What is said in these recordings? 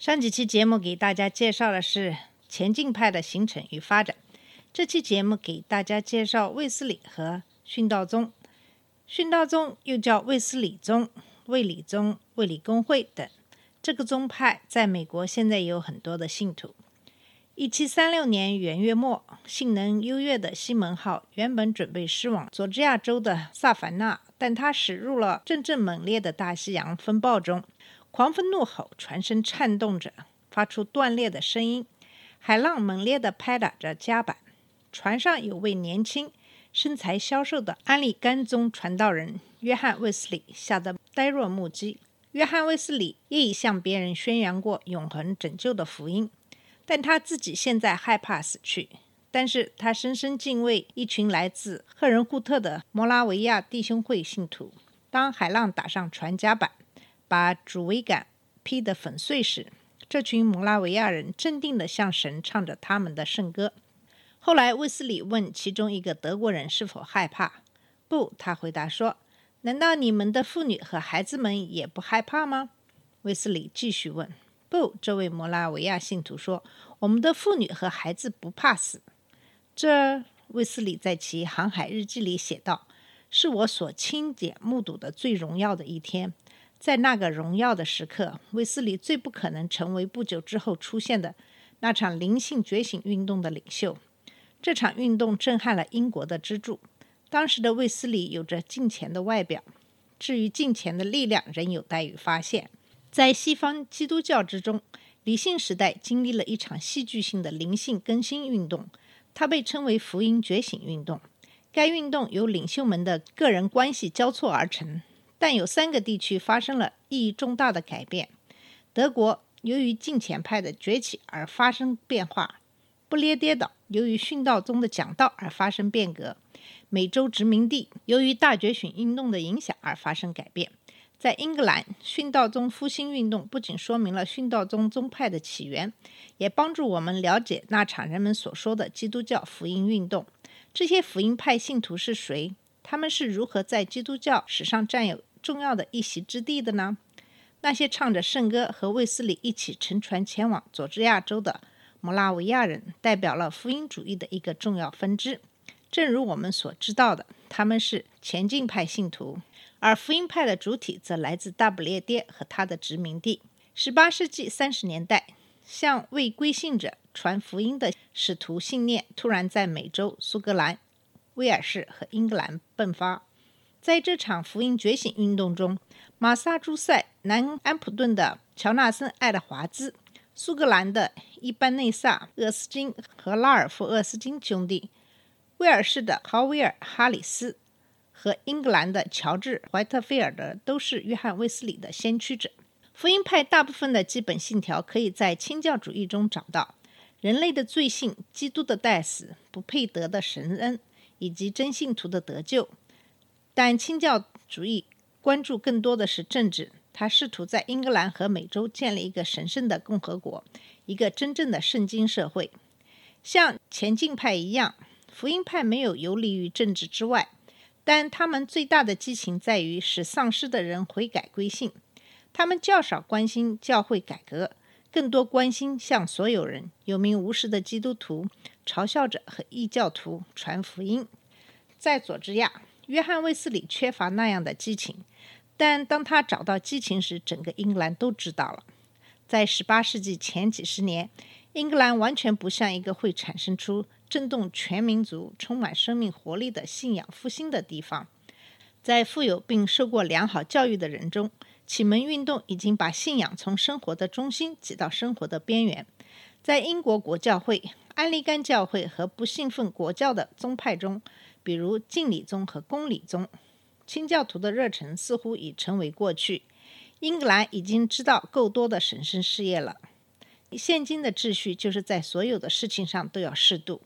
上几期节目给大家介绍的是前进派的形成与发展，这期节目给大家介绍卫斯理和殉道宗。殉道宗又叫卫斯理宗、卫理宗、卫理公会等。这个宗派在美国现在有很多的信徒。一七三六年元月末，性能优越的西门号原本准备驶往佐治亚州的萨凡纳，但他驶入了阵阵猛烈的大西洋风暴中，狂风怒吼，船身颤动着，发出断裂的声音，海浪猛烈地拍打着甲板。船上有位年轻、身材消瘦的安利甘宗传道人约翰·卫斯理，吓得呆若木鸡。约翰·卫斯理也已向别人宣扬过永恒拯救的福音。但他自己现在害怕死去，但是他深深敬畏一群来自赫仁固特的摩拉维亚弟兄会信徒。当海浪打上船甲板，把主桅杆劈得粉碎时，这群摩拉维亚人镇定地向神唱着他们的圣歌。后来，卫斯理问其中一个德国人是否害怕，不，他回答说：“难道你们的妇女和孩子们也不害怕吗？”卫斯理继续问。不，这位摩拉维亚信徒说：“我们的妇女和孩子不怕死。”这卫斯理在其航海日记里写道：“是我所亲眼目睹的最荣耀的一天。在那个荣耀的时刻，卫斯理最不可能成为不久之后出现的那场灵性觉醒运动的领袖。这场运动震撼了英国的支柱。当时的卫斯理有着金钱的外表，至于金钱的力量，仍有待于发现。”在西方基督教之中，理性时代经历了一场戏剧性的灵性更新运动，它被称为福音觉醒运动。该运动由领袖们的个人关系交错而成，但有三个地区发生了意义重大的改变：德国由于近前派的崛起而发生变化；不列颠岛由于殉道宗的讲道而发生变革；美洲殖民地由于大觉醒运动的影响而发生改变。在英格兰，殉道宗复兴运动不仅说明了殉道宗宗派的起源，也帮助我们了解那场人们所说的基督教福音运动。这些福音派信徒是谁？他们是如何在基督教史上占有重要的一席之地的呢？那些唱着圣歌和卫斯理一起乘船前往佐治亚州的摩拉维亚人，代表了福音主义的一个重要分支。正如我们所知道的，他们是前进派信徒。而福音派的主体则来自大不列颠和它的殖民地。十八世纪三十年代，向未归信者传福音的使徒信念突然在美洲、苏格兰、威尔士和英格兰迸发。在这场福音觉醒运动中，马萨诸塞南安普顿的乔纳森·爱德华兹、苏格兰的伊班内萨·厄斯金和拉尔夫·厄斯金兄弟、威尔士的豪威尔·哈里斯。和英格兰的乔治·怀特菲尔德都是约翰·卫斯理的先驱者。福音派大部分的基本信条可以在清教主义中找到：人类的罪性、基督的代死、不配得的神恩，以及真信徒的得救。但清教主义关注更多的是政治，他试图在英格兰和美洲建立一个神圣的共和国，一个真正的圣经社会。像前进派一样，福音派没有游离于政治之外。但他们最大的激情在于使丧失的人悔改归信。他们较少关心教会改革，更多关心向所有人有名无实的基督徒、嘲笑者和异教徒传福音。在佐治亚，约翰·卫斯理缺乏那样的激情，但当他找到激情时，整个英格兰都知道了。在18世纪前几十年，英格兰完全不像一个会产生出。震动全民族、充满生命活力的信仰复兴的地方，在富有并受过良好教育的人中，启蒙运动已经把信仰从生活的中心挤到生活的边缘。在英国国教会、安利甘教会和不信奉国教的宗派中，比如敬礼宗和公礼宗，清教徒的热忱似乎已成为过去。英格兰已经知道够多的神圣事业了。现今的秩序就是在所有的事情上都要适度。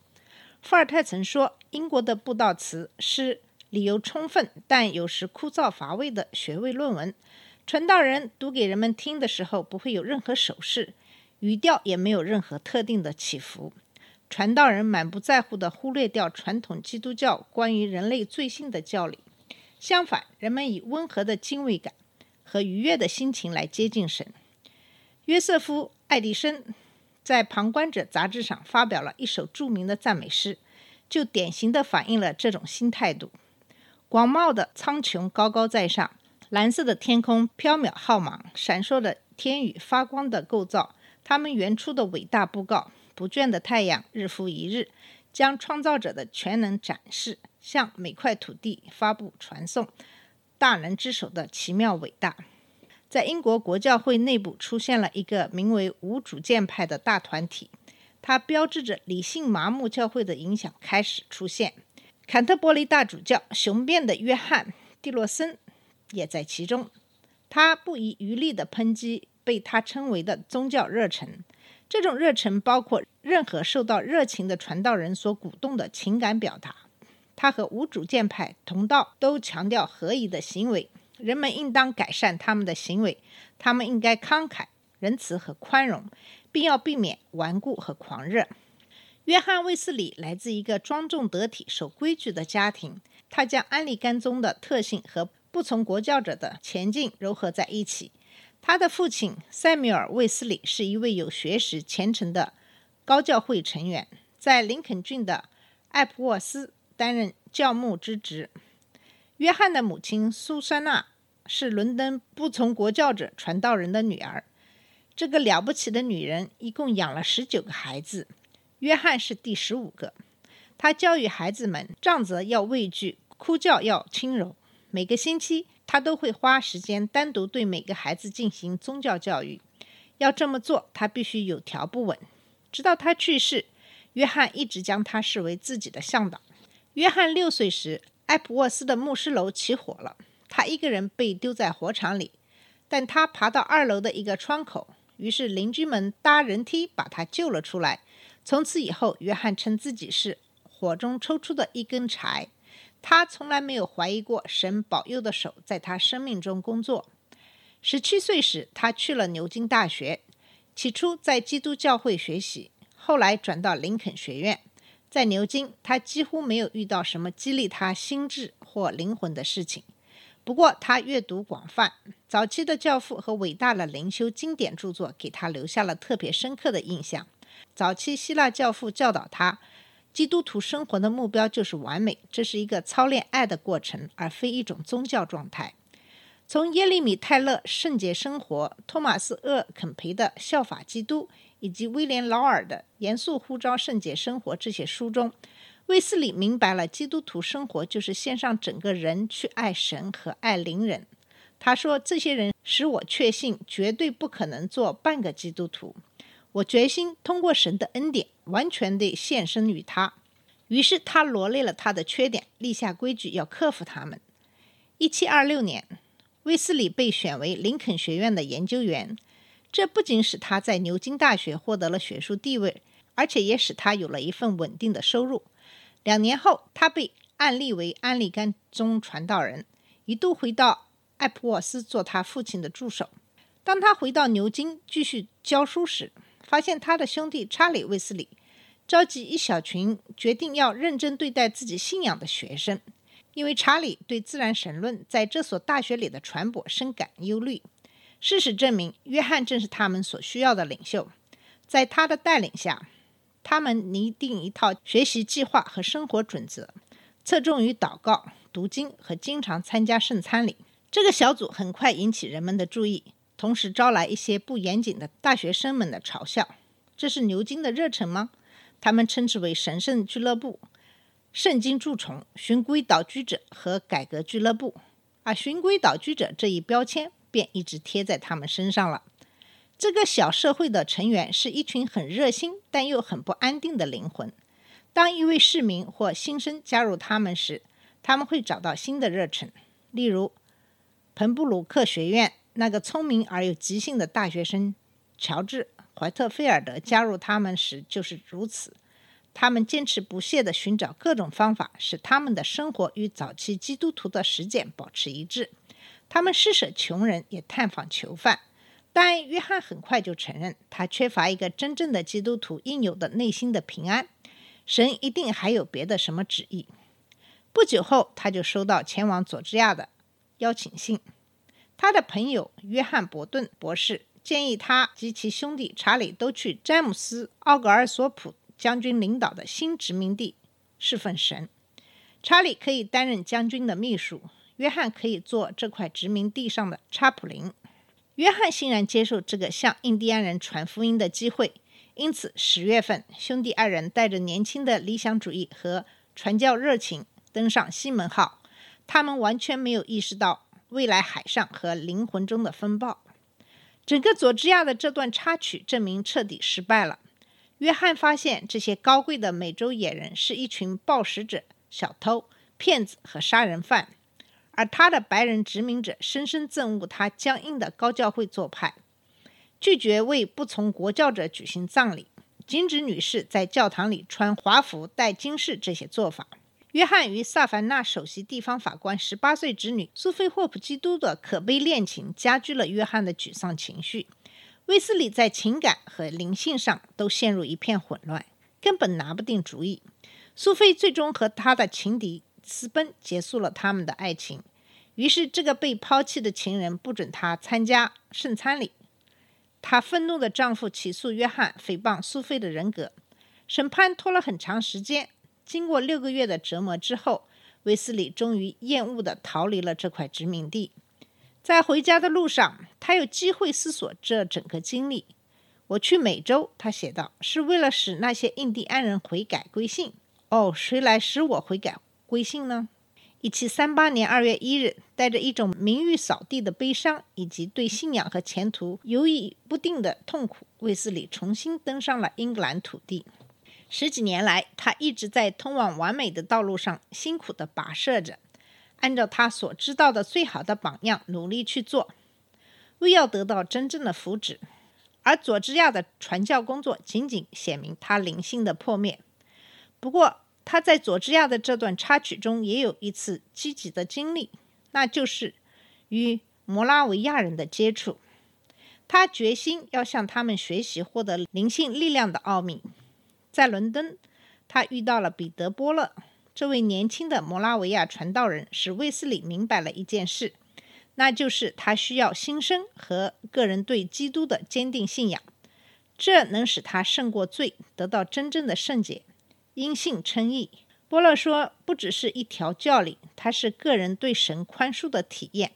伏尔泰曾说，英国的布道词是理由充分但有时枯燥乏味的学位论文。传道人读给人们听的时候，不会有任何手势，语调也没有任何特定的起伏。传道人满不在乎地忽略掉传统基督教关于人类罪性的教理，相反，人们以温和的敬畏感和愉悦的心情来接近神。约瑟夫·爱迪生在《旁观者》杂志上发表了一首著名的赞美诗，就典型地反映了这种新态度。广袤的苍穹高高在上。蓝色的天空飘渺浩茫，闪烁的天宇发光的构造，他们原初的伟大布告，不倦的太阳日复一日，将创造者的全能展示，向每块土地发布传送大能之手的奇妙伟大。在英国国教会内部出现了一个名为无主见派的大团体，它标志着理性麻木教会的影响开始出现。坎特伯雷大主教雄辩的约翰·蒂洛森。也在其中，他不遗余力地抨击被他称为的宗教热忱。这种热忱包括任何受到热情的传道人所鼓动的情感表达。他和无主见派同道，都强调合宜的行为。人们应当改善他们的行为，他们应该慷慨、仁慈和宽容，并要避免顽固和狂热。约翰·卫斯理来自一个庄重得体、守规矩的家庭，他将安利甘宗的特性和不从国教者的前进糅合在一起。他的父亲塞缪尔·卫斯理是一位有学识、虔诚的高教会成员，在林肯郡的艾普沃斯担任教牧之职。约翰的母亲苏珊娜是伦敦不从国教者传道人的女儿。这个了不起的女人一共养了十九个孩子，约翰是第十五个。他教育孩子们：杖责要畏惧，哭叫要轻柔。每个星期，他都会花时间单独对每个孩子进行宗教教育。要这么做，他必须有条不紊。直到他去世，约翰一直将他视为自己的向导。约翰六岁时，埃普沃斯的牧师楼起火了，他一个人被丢在火场里，但他爬到二楼的一个窗口，于是邻居们搭人梯把他救了出来。从此以后，约翰称自己是火中抽出的一根柴。他从来没有怀疑过神保佑的手在他生命中工作。十七岁时，他去了牛津大学，起初在基督教会学习，后来转到林肯学院。在牛津，他几乎没有遇到什么激励他心智或灵魂的事情。不过，他阅读广泛，早期的教父和伟大的灵修经典著作给他留下了特别深刻的印象。早期希腊教父教导他。基督徒生活的目标就是完美，这是一个操练爱的过程，而非一种宗教状态。从耶利米·泰勒《圣洁生活》、托马斯·厄肯培的《效法基督》以及威廉·劳尔的《严肃呼召圣洁生活》这些书中，卫斯理明白了基督徒生活就是献上整个人去爱神和爱邻人。他说：“这些人使我确信，绝对不可能做半个基督徒。”我决心通过神的恩典，完全地献身于他。于是他罗列了他的缺点，立下规矩要克服他们。一七二六年，威斯里被选为林肯学院的研究员，这不仅使他在牛津大学获得了学术地位，而且也使他有了一份稳定的收入。两年后，他被案例为安利甘宗传道人，一度回到艾普沃斯做他父亲的助手。当他回到牛津继续教书时，发现他的兄弟查理·卫斯理召集一小群决定要认真对待自己信仰的学生，因为查理对自然神论在这所大学里的传播深感忧虑。事实证明，约翰正是他们所需要的领袖。在他的带领下，他们拟定一套学习计划和生活准则，侧重于祷告、读经和经常参加圣餐礼。这个小组很快引起人们的注意。同时招来一些不严谨的大学生们的嘲笑。这是牛津的热忱吗？他们称之为“神圣俱乐部”、“圣经蛀虫”、“循规蹈矩者”和“改革俱乐部”。而“循规蹈矩者”这一标签便一直贴在他们身上了。这个小社会的成员是一群很热心但又很不安定的灵魂。当一位市民或新生加入他们时，他们会找到新的热忱。例如，彭布鲁克学院。那个聪明而又即兴的大学生乔治·怀特菲尔德加入他们时就是如此。他们坚持不懈地寻找各种方法，使他们的生活与早期基督徒的实践保持一致。他们施舍穷人，也探访囚犯。但约翰很快就承认，他缺乏一个真正的基督徒应有的内心的平安。神一定还有别的什么旨意。不久后，他就收到前往佐治亚的邀请信。他的朋友约翰·伯顿博士建议他及其兄弟查理都去詹姆斯·奥格尔索普将军领导的新殖民地侍奉神。查理可以担任将军的秘书，约翰可以做这块殖民地上的查普林。约翰欣然接受这个向印第安人传福音的机会，因此十月份，兄弟二人带着年轻的理想主义和传教热情登上西门号。他们完全没有意识到未来海上和灵魂中的风暴。整个佐治亚的这段插曲证明彻底失败了。约翰发现这些高贵的美洲野人是一群暴食者、小偷、骗子和杀人犯。而他的白人殖民者深深憎恶他僵硬的高教会做派，拒绝为不从国教者举行葬礼，禁止女士在教堂里穿华服、戴金饰这些做法。约翰与萨凡纳首席地方法官十八岁侄女苏菲霍普基督的可悲恋情加剧了约翰的沮丧情绪。威斯里在情感和灵性上都陷入一片混乱，根本拿不定主意。苏菲最终和他的情敌。私奔结束了他们的爱情，于是这个被抛弃的情人不准她参加圣餐礼。她愤怒的丈夫起诉约翰诽谤苏菲的人格，审判拖了很长时间。经过六个月的折磨之后，威斯里终于厌恶地逃离了这块殖民地。在回家的路上，他有机会思索这整个经历。我去美洲，他写道，是为了使那些印第安人悔改归信。哦，谁来使我悔改？归信呢？一七三八年二月一日，带着一种名誉扫地的悲伤，以及对信仰和前途犹豫不定的痛苦，卫斯理重新登上了英格兰土地。十几年来，他一直在通往完美的道路上辛苦地跋涉着，按照他所知道的最好的榜样努力去做，为要得到真正的福祉。而佐治亚的传教工作仅仅显明他灵性的破灭。不过，他在佐治亚的这段插曲中也有一次积极的经历，那就是与摩拉维亚人的接触。他决心要向他们学习获得灵性力量的奥秘。在伦敦，他遇到了彼得·波勒这位年轻的摩拉维亚传道人，使卫斯理明白了一件事，那就是他需要新生和个人对基督的坚定信仰，这能使他胜过罪，得到真正的圣洁。因信称义，波勒说，不只是一条教理，它是个人对神宽恕的体验。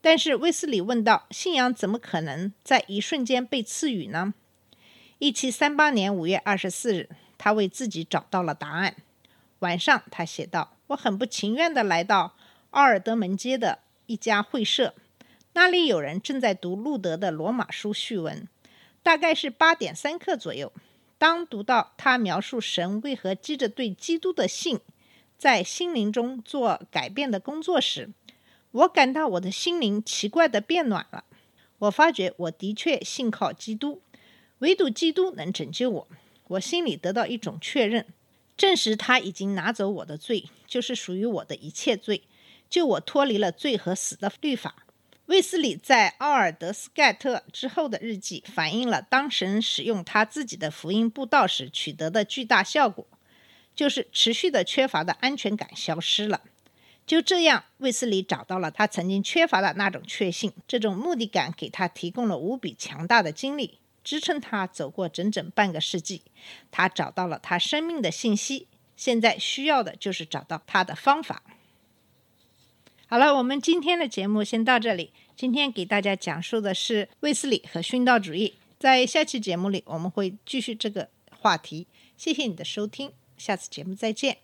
但是威斯理问道：“信仰怎么可能在一瞬间被赐予呢？”一七三八年五月二十四日，他为自己找到了答案。晚上，他写道：“我很不情愿地来到奥尔德门街的一家会社，那里有人正在读路德的罗马书序文，大概是八点三刻左右。”当读到他描述神为何记着对基督的信，在心灵中做改变的工作时，我感到我的心灵奇怪的变暖了。我发觉我的确信靠基督，唯独基督能拯救我。我心里得到一种确认，证实他已经拿走我的罪，就是属于我的一切罪，就我脱离了罪和死的律法。卫斯理在奥尔德斯盖特之后的日记反映了当神使用他自己的福音布道时取得的巨大效果，就是持续的缺乏的安全感消失了。就这样，卫斯理找到了他曾经缺乏的那种确信，这种目的感给他提供了无比强大的精力，支撑他走过整整半个世纪。他找到了他生命的信息，现在需要的就是找到他的方法。好了，我们今天的节目先到这里。今天给大家讲述的是卫斯理和殉道主义。在下期节目里，我们会继续这个话题。谢谢你的收听，下次节目再见。